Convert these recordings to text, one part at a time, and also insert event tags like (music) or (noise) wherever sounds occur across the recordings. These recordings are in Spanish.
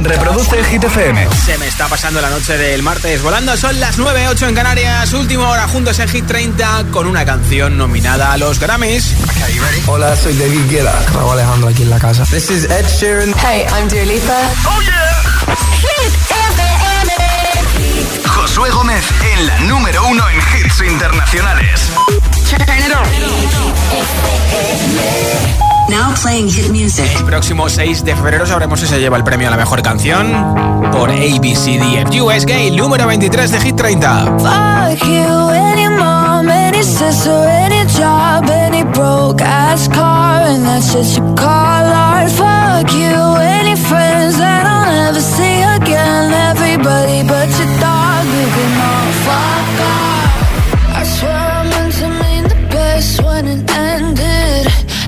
Reproduce Hit FM. Se me está pasando la noche del martes volando. Son las 9.08 en Canarias. Última hora juntos en Hit 30 con una canción nominada a los Grammys. Hola, soy David Guetta. Raúl Alejandro aquí en la casa. This is Ed Sheeran. Hey, I'm Dua Lipa. ¡Oh, yeah! Hit FM. Josué Gómez en la número uno en hits internacionales. Now playing hit music. El próximo 6 de febrero sabremos si se lleva el premio a la mejor canción por ABCDFU. Es gay, número 23 de Hit 30. Fuck you, any mom, any sister, any job, any broke ass car, and that's just you call art. Fuck you, any friends that I'll never see again. Everybody but your dog, you can all fuck off.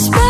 whisper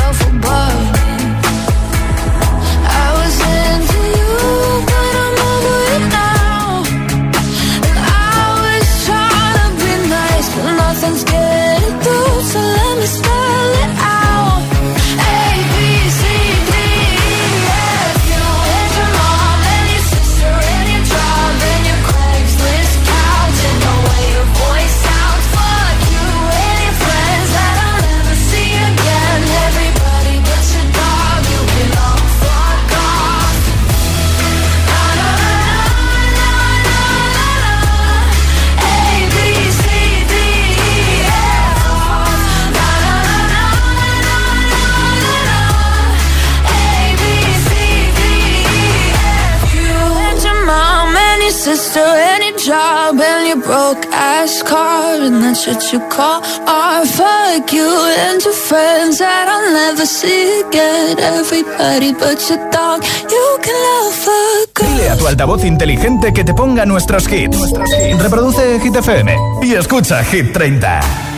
a. Dile a tu altavoz inteligente que te ponga nuestros hits. Reproduce Hit FM y escucha Hit 30.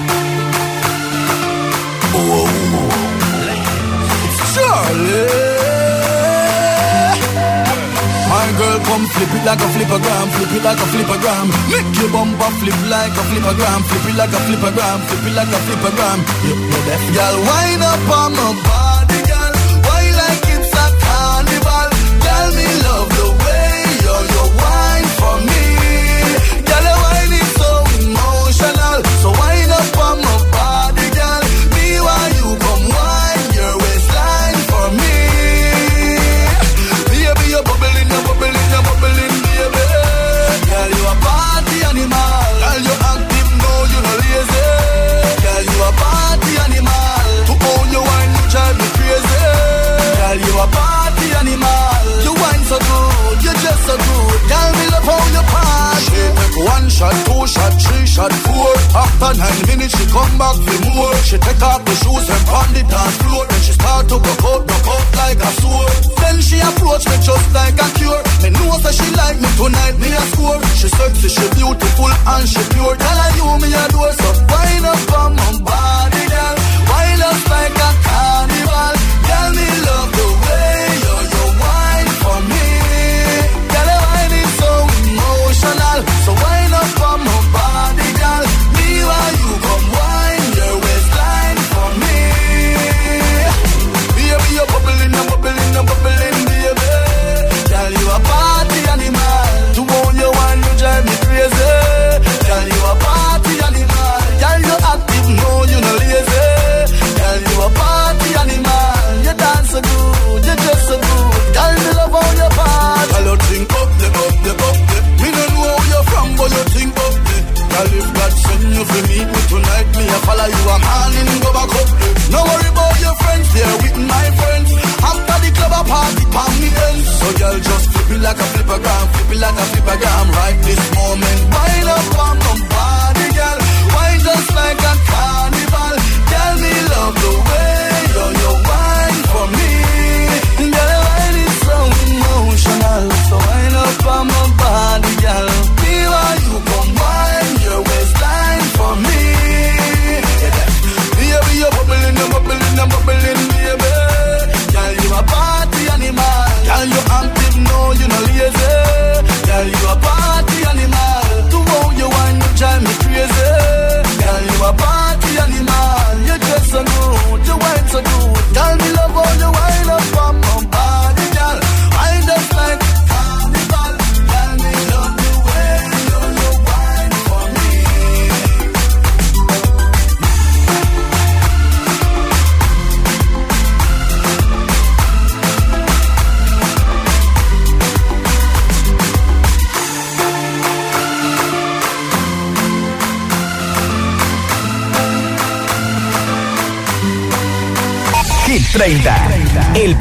Flip it like a flippergram, flip it like a flippergram. Make your bumper flip like a flippergram, flip it like a flippergram, flip it like a flippergram. You know that, girl, wind up on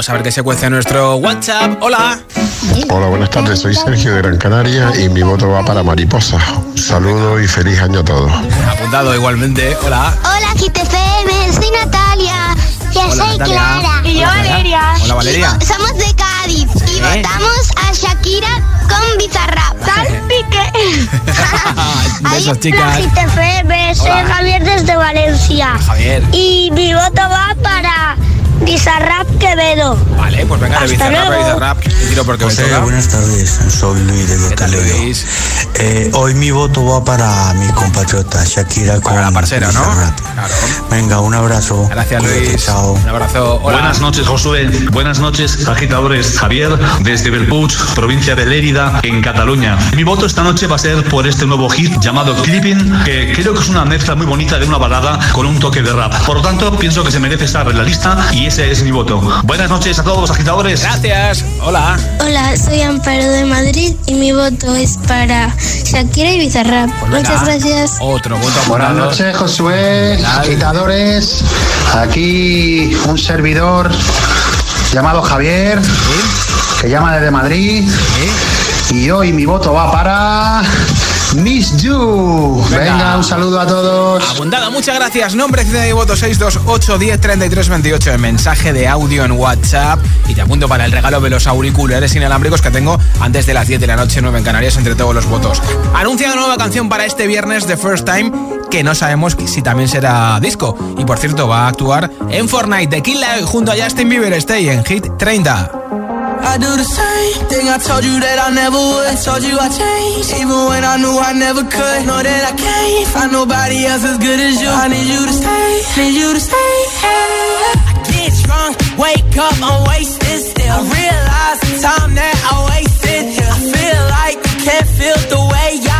Vamos a ver qué se cuece en nuestro WhatsApp. Hola. Hola, buenas tardes. Soy Sergio de Gran Canaria y mi voto va para Mariposa. Saludos y feliz año a todos. Apuntado igualmente. Hola. Hola, GTFM. Soy Natalia. Yo soy Clara. Y yo Valeria. Hola, Valeria. Somos de Cádiz y votamos a Shakira con Bizarra. (laughs) Pique. Besos, chicas. GTFM. Soy Javier desde Valencia. Javier. Y mi voto va para Bizarrap Quevedo. Vale, pues venga, de Bizarrap a Bizarrap. Tiro porque José, me buenas tardes. Soy Luis de Toledo. Eh, hoy mi voto va para mi compatriota Shakira con la parcera, ¿no? Claro. Venga, un abrazo. Gracias, Luis. Chao. Un abrazo. Buenas noches, Josué. Buenas noches, agitadores. Javier, desde Belpuig, provincia de Lérida, en Cataluña. Mi voto esta noche va a ser por este nuevo hit llamado Clipping, que creo que es una mezcla muy bonita de una balada con un toque de rap. Por lo tanto, pienso que se merece estar en la lista y ese es mi voto. Buenas noches a todos los agitadores. Gracias. Hola. Hola, soy Amparo de Madrid y mi voto es para Shakira y Bizarrap. Pues Muchas gracias. Otro voto Buenas noches, Josué, agitadores. Aquí un servidor llamado Javier, que llama desde Madrid. Y hoy mi voto va para Miss You. Venga, un saludo a todos. Apuntada, muchas gracias. Nombre, ciudad y voto 628 10 33 28. El mensaje de audio en WhatsApp. Y te apunto para el regalo de los auriculares inalámbricos que tengo antes de las 10 de la noche, 9 en Canarias, entre todos los votos. Anuncia una nueva canción para este viernes, The First Time, que no sabemos si también será disco. Y por cierto, va a actuar en Fortnite de Killa junto a Justin Bieber. Stay en Hit 30. I do the same thing I told you that I never would. Told you I changed, even when I knew I never could. Know that I can't find nobody else as good as you. I need you to stay, need you to stay. I get drunk, wake up, I'm wasted still. I realize the time that I wasted. I feel like you can't feel the way I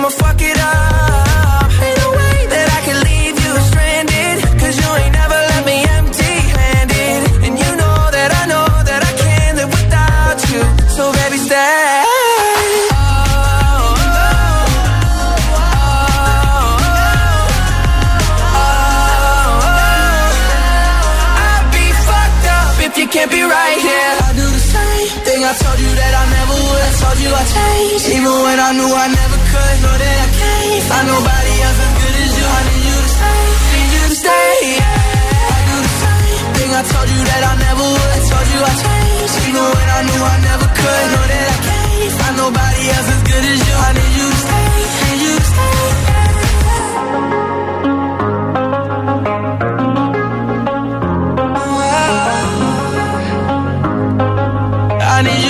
I'ma fuck it up. Ain't no way that I can leave you stranded. Cause you ain't never left me empty handed. And you know that I know that I can't live without you. So baby, stay. I'll be fucked up. If you can't be right here. I do the same thing I told you that I never would. I told you I changed, even when I knew I never nobody else as good as you. I need you to stay, need you to stay. I do the same thing I told you that I never would. Told you I when I knew I never could. Know that I can't nobody else as good as you. I need you to stay, need you to stay. I need you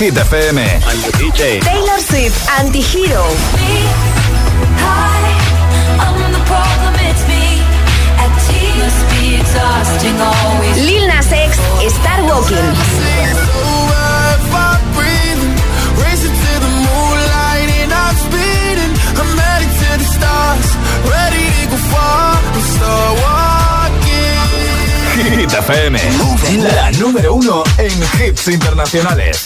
ya suena en Hit FM. Taylor Swift, Antihero. Lil Nas X, Star Walking. Hit FM, la número uno en hits internacionales.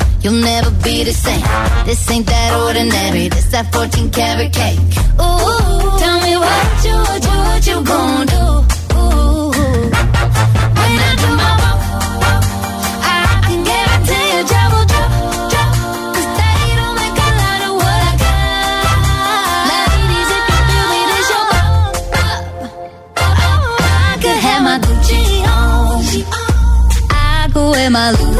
you'll never be the same. This ain't that ordinary. This that 14 karat cake. Ooh, tell me what you, what you, what you gonna do? Ooh, when I do my walk, I can what I got. This your bop. Oh, I could have my Gucci on. I could wear my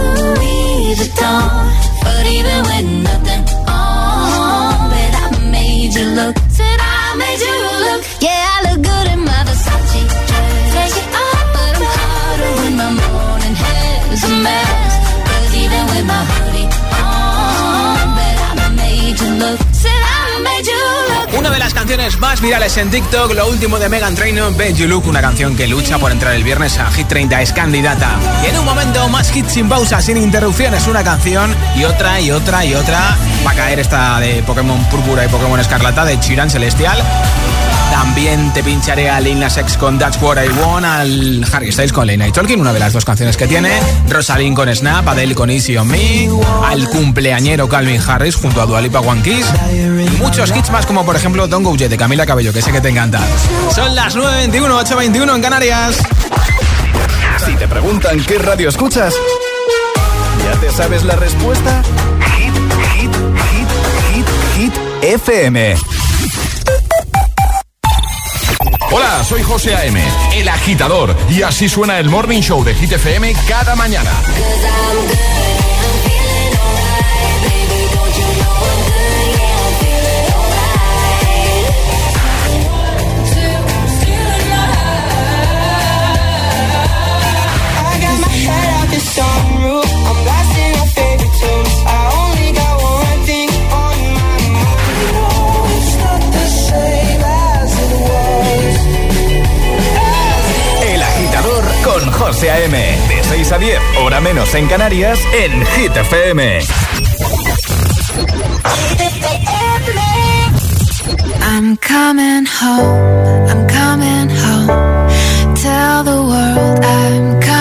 canciones más virales en TikTok, lo último de Megan Trainor, Bet You una canción que lucha por entrar el viernes a Hit 30, es candidata. Y en un momento, más hits sin pausa, sin interrupciones, una canción y otra y otra y otra. Va a caer esta de Pokémon Púrpura y Pokémon Escarlata de Chiran Celestial. También te pincharé a Lil Nas X con That's What I Want, al Harry Styles con Lena y Tolkien, una de las dos canciones que tiene, Rosalind con Snap, Adele con Easy on Me, al cumpleañero Calvin Harris junto a Dualipa One Kiss y muchos hits más como por ejemplo Don't Go de Camila Cabello, que sé que te encanta. Son las 9.21, 8.21 en Canarias. Si te preguntan qué radio escuchas, ¿ya te sabes la respuesta? Hit, hit, hit, hit, hit, FM. Hola, soy José A.M., el agitador, y así suena el Morning Show de Hit FM cada mañana. José A.M. De 6 a 10, hora menos en Canarias, en Hit FM. I'm coming home, I'm coming home. Tell the world I'm coming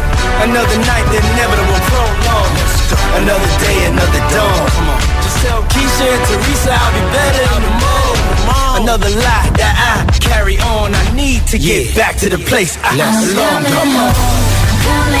Another night, the inevitable prolong. Another day, another dawn. Come on. Just tell Keisha and Teresa I'll be better in the morning. Another lie that I carry on. I need to get back to the place I belong. Come on. Coming home,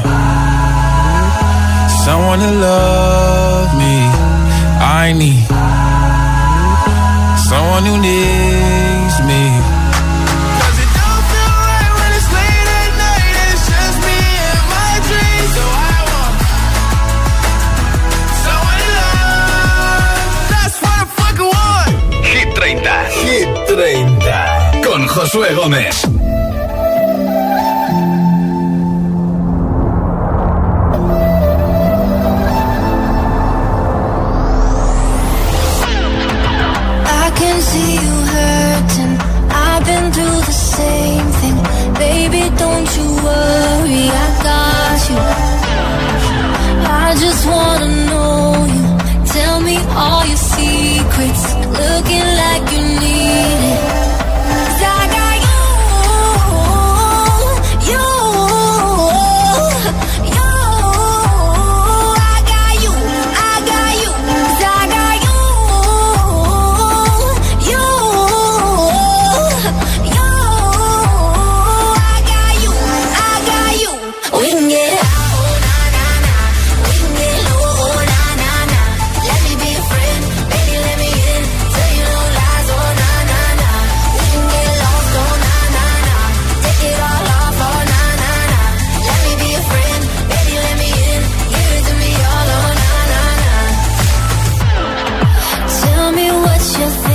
someone to love me. I need someone who needs me. 'Cause it don't feel right when it's late at night and it's just me and my dreams. So I want someone to love. That's what I fucking want. Hit 30. Hit 30. Con Josué Gómez. just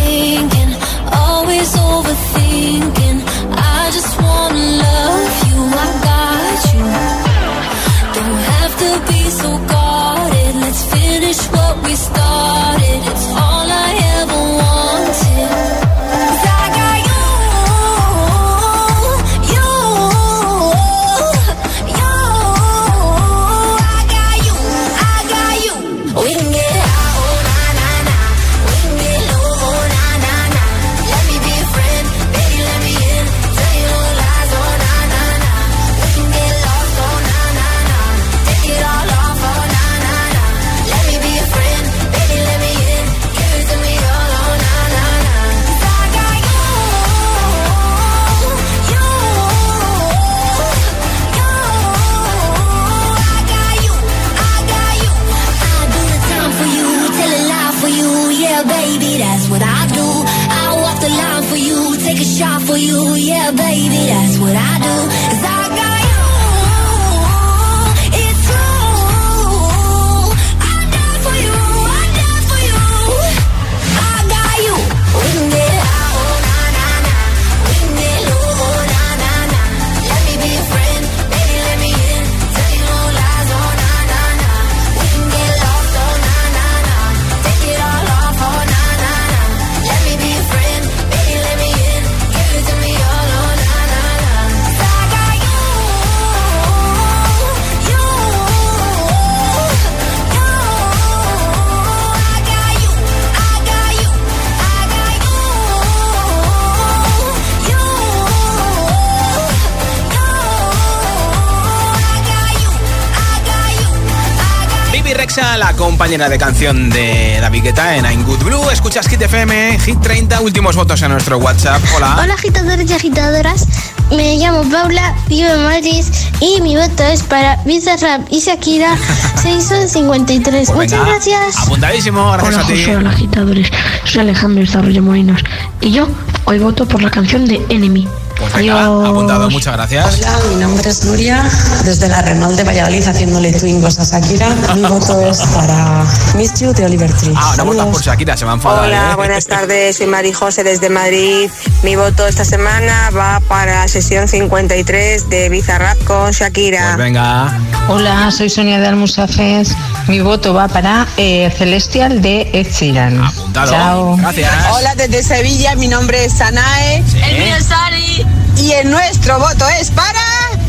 Bibi Rexa, la compañera de canción de David Guetta en I'm Good Blue. Escuchas Hit FM, Hit 30, últimos votos en nuestro WhatsApp. Hola. Hola agitadores y agitadoras, me llamo Paula, vivo en Madrid y mi voto es para Bizarrap y Shakira (laughs) 653. Pues Muchas venga, gracias. Apuntadísimo, gracias Hola a ti. José, hola agitadores. Soy Alejandro Desarrollo Molinos. Y yo hoy voto por la canción de Enemy. Venga, apuntado, muchas gracias. Hola, mi nombre es Nuria, desde la Renault de Valladolid haciéndole twingos a Shakira. Mi voto es para Miss You de Oliver Tree. Ah, no votas por Shakira, se va a enfadar. Hola, ¿eh? buenas (laughs) tardes, soy Mari José desde Madrid. Mi voto esta semana va para la sesión 53 de Bizarrap con Shakira. Pues venga. Hola, soy Sonia de Almusafes. Mi voto va para eh, Celestial de Ed Sheeran. Apuntado. Chao. Gracias. Hola desde Sevilla, mi nombre es Sanae. El mío es Sari. Y el nuestro voto es para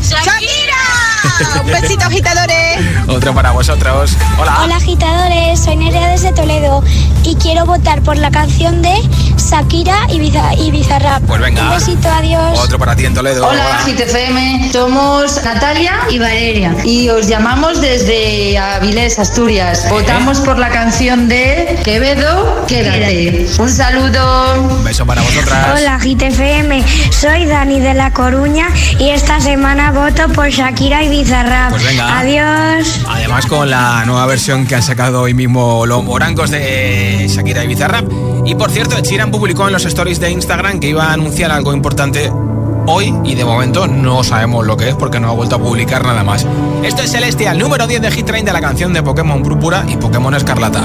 Shakira. Un besito, agitadores. Otro para vosotros. Hola. Hola agitadores, soy Nerea desde Toledo y quiero votar por la canción de Shakira y, Biza- y Bizarrap. Pues venga. Un besito, adiós. Otro para ti en Toledo. Hola, GTFM. Somos Natalia y Valeria. Y os llamamos desde Avilés, Asturias. Votamos por la canción de Quevedo, Quédate. Un saludo. Un beso para vosotras. Hola GTFM, soy Dani de La Coruña y esta semana voto por Shakira y Bizarrap. Pues venga. Adiós. Además con la nueva versión que han sacado hoy mismo los morancos de Shakira y Bizarrap. Y por cierto, Sheeran publicó en los stories de Instagram que iba a anunciar algo importante hoy y de momento no sabemos lo que es porque no ha vuelto a publicar nada más. Esto es Celestial, número 10 de Hit 30, la canción de Pokémon Púrpura y Pokémon Escarlata.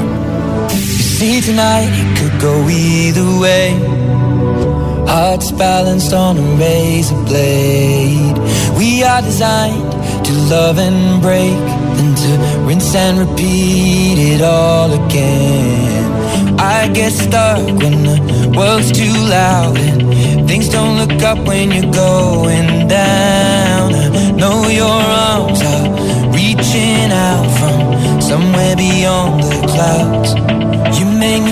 I get stuck when the world's too loud and things don't look up when you're going down. I know your arms are reaching out from somewhere beyond the clouds. You make me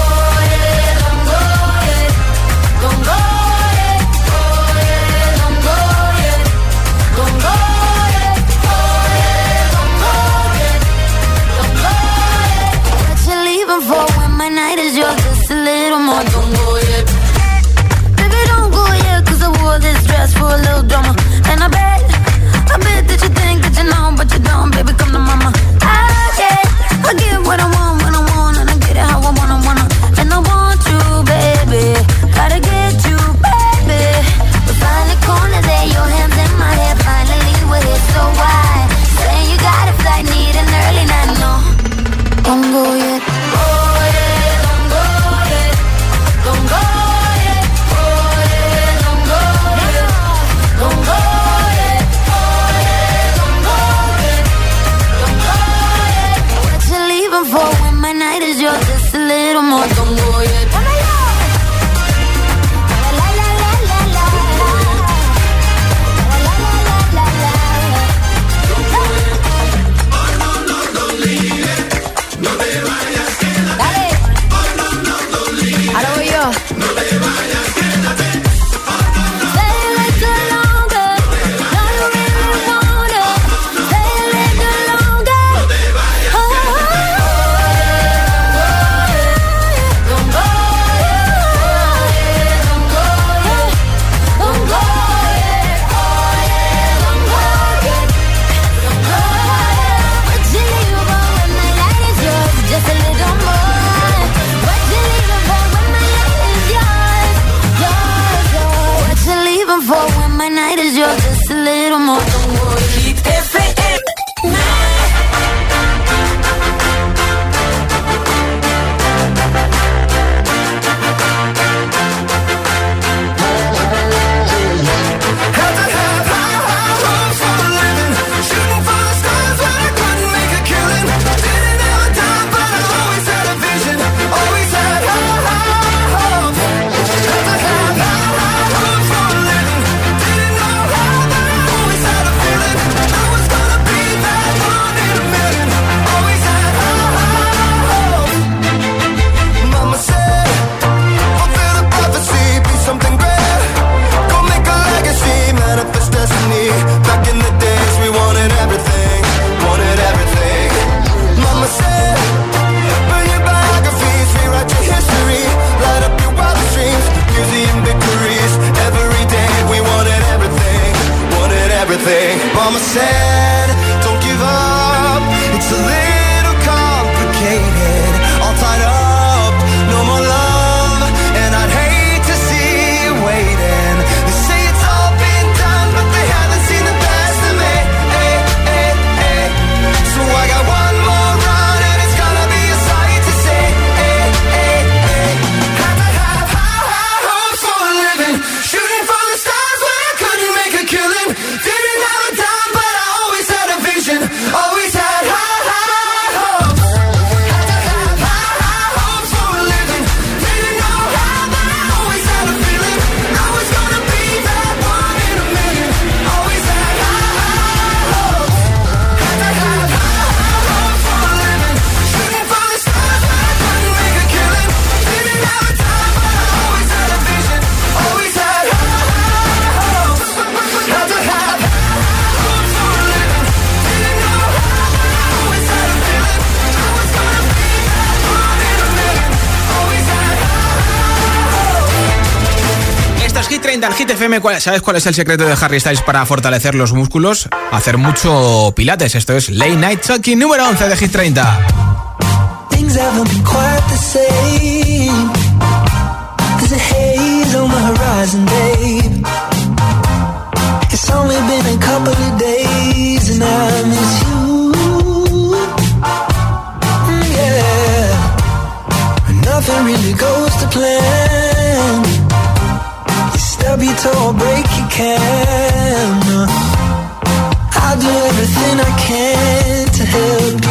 Hit 30 al Hit FM. ¿Sabes cuál es el secreto de Harry Styles para fortalecer los músculos? Hacer mucho pilates. Esto es Late Night Talking número 11 de Hit 30. Things haven't been quite the same. There's a haze on the horizon, babe. It's only been a couple of days and I miss you. Mm, yeah. Nothing really goes to plan stub your toe or break your can. I'll do everything I can to help you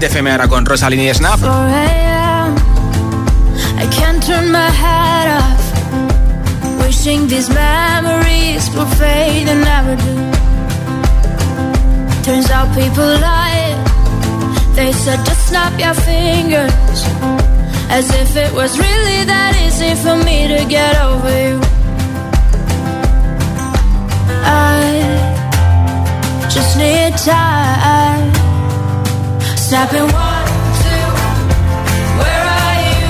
Hit FM ahora con Rosalini y Snap. I can't turn my head off. Wishing these memories will fade and never do. Turns out people lie. They said just snap your fingers. As if it was really that easy for me to get over you. I just need time. One, two, where are you?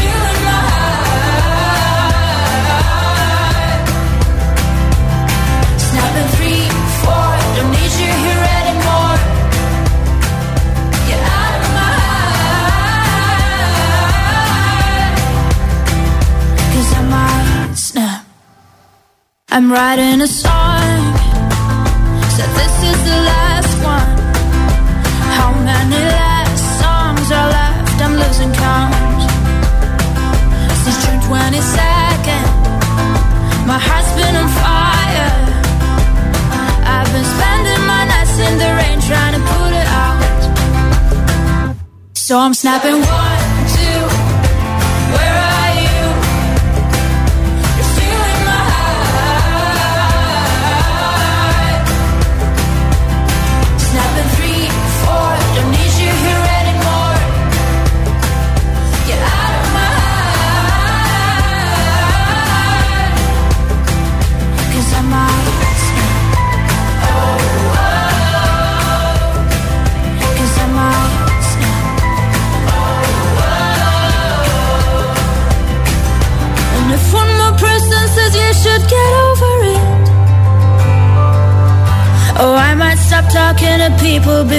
you in my three, four, don't need you here anymore. You're out of my snap. I'm writing a song. Count. Since June 22nd, my heart's been on fire. I've been spending my nights in the rain trying to put it out. So I'm snapping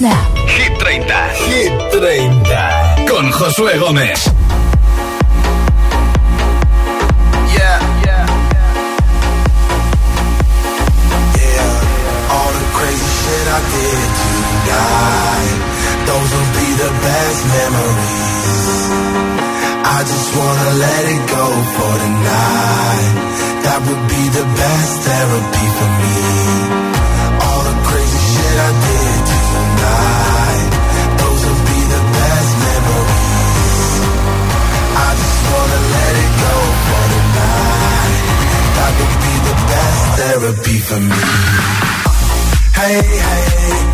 you? Hit 30. Hit 30. Con Josué Gómez. Yeah, yeah, yeah. All the crazy shit I did tonight. Those will be the best memories. I just wanna let it go for tonight. That would be the best therapy for me. Hey, hey.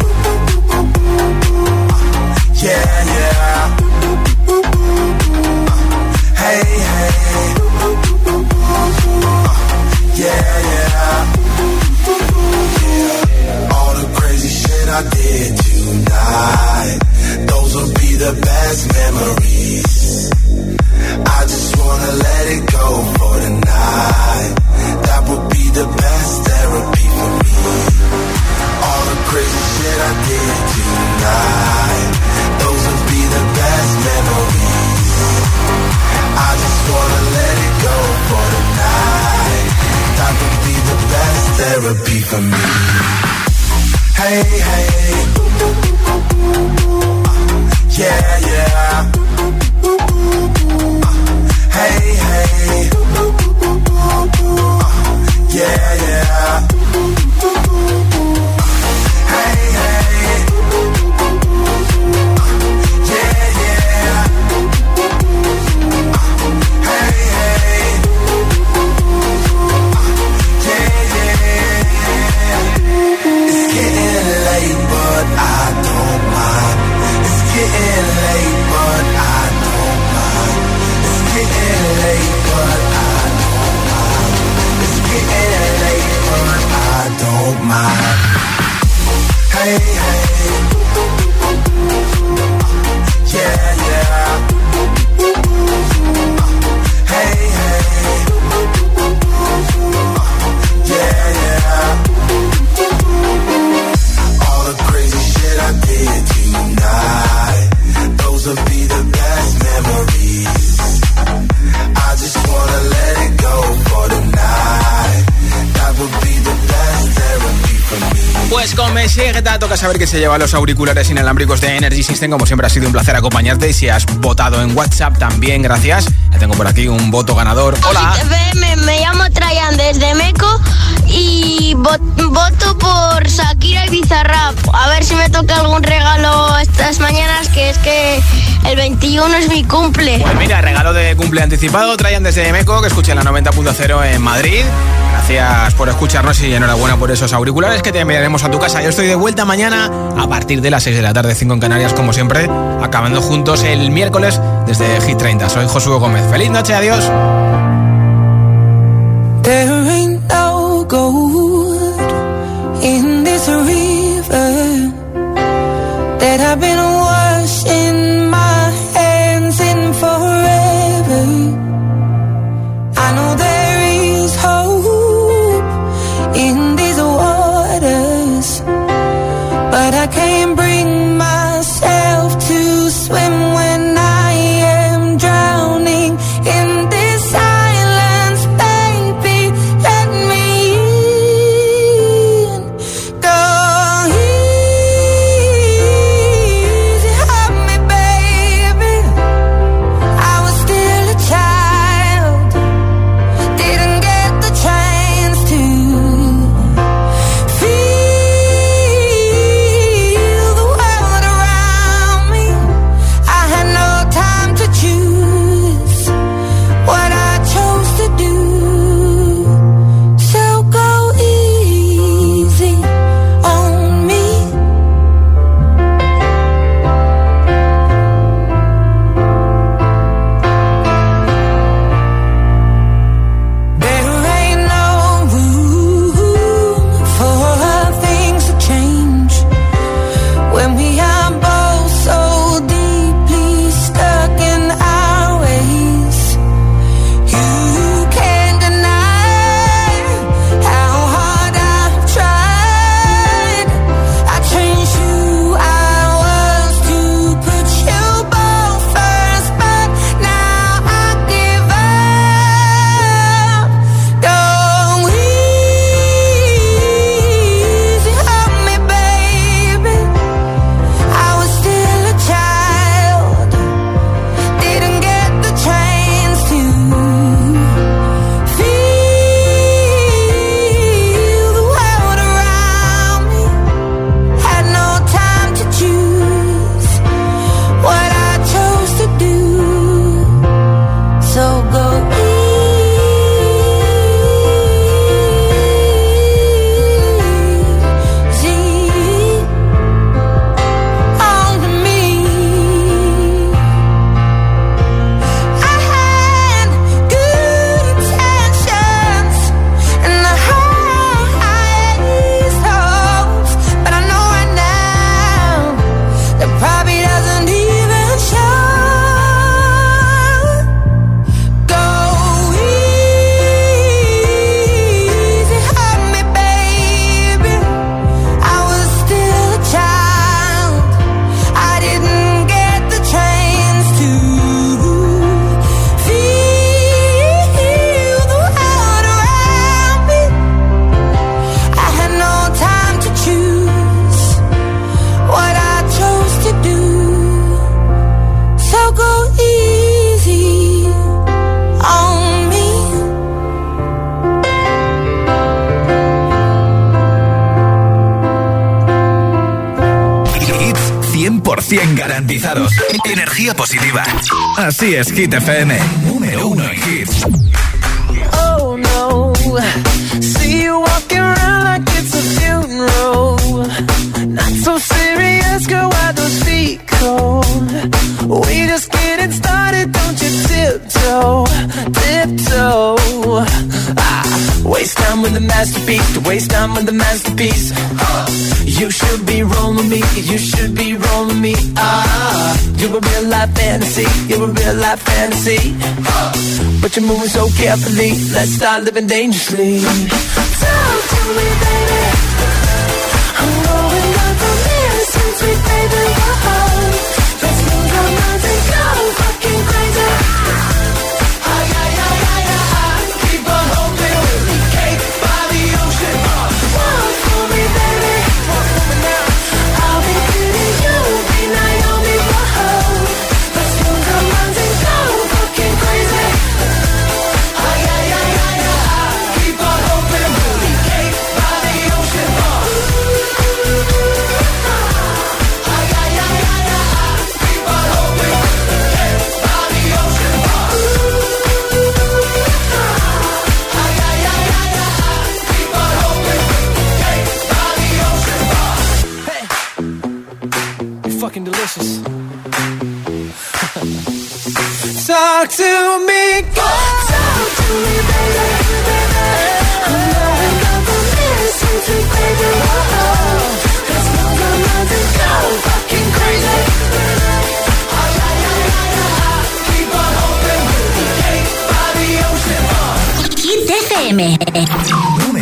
Meseta toca saber que se lleva los auriculares inalámbricos de Energy System. Como siempre ha sido un placer acompañarte. Y si has votado en WhatsApp también, gracias. Ya tengo por aquí un voto ganador. Hola. Me, me llamo Trayan desde Meco y vo- voto por Shakira y Bizarrap. A ver si me toca algún regalo estas mañanas, que es que el 21 es mi cumple. Pues mira, regalo de cumple anticipado. Trayan desde Meco, que escucha la 90.0 en Madrid. Gracias por escucharnos y enhorabuena por esos auriculares que te enviaremos a tu casa. Yo estoy de vuelta mañana a partir de las 6 de la tarde, 5 en Canarias, como siempre, acabando juntos el miércoles desde Hit 30. Soy Josué Gómez. Feliz noche, adiós. energía positiva. Así es, Hit FM. Número uno en hits. Oh no, see you walking around like it's a funeral. Not so serious, girl, why those feet cold? We just getting started, don't you tiptoe, tiptoe. Ah, waste time with the masterpiece, waste time with the masterpiece. Uh, you should be rolling me, you should be rolling me. You're a real life fantasy. You're a real life fantasy. But you're moving so carefully. Let's start living dangerously. Talk to me, baby. FM.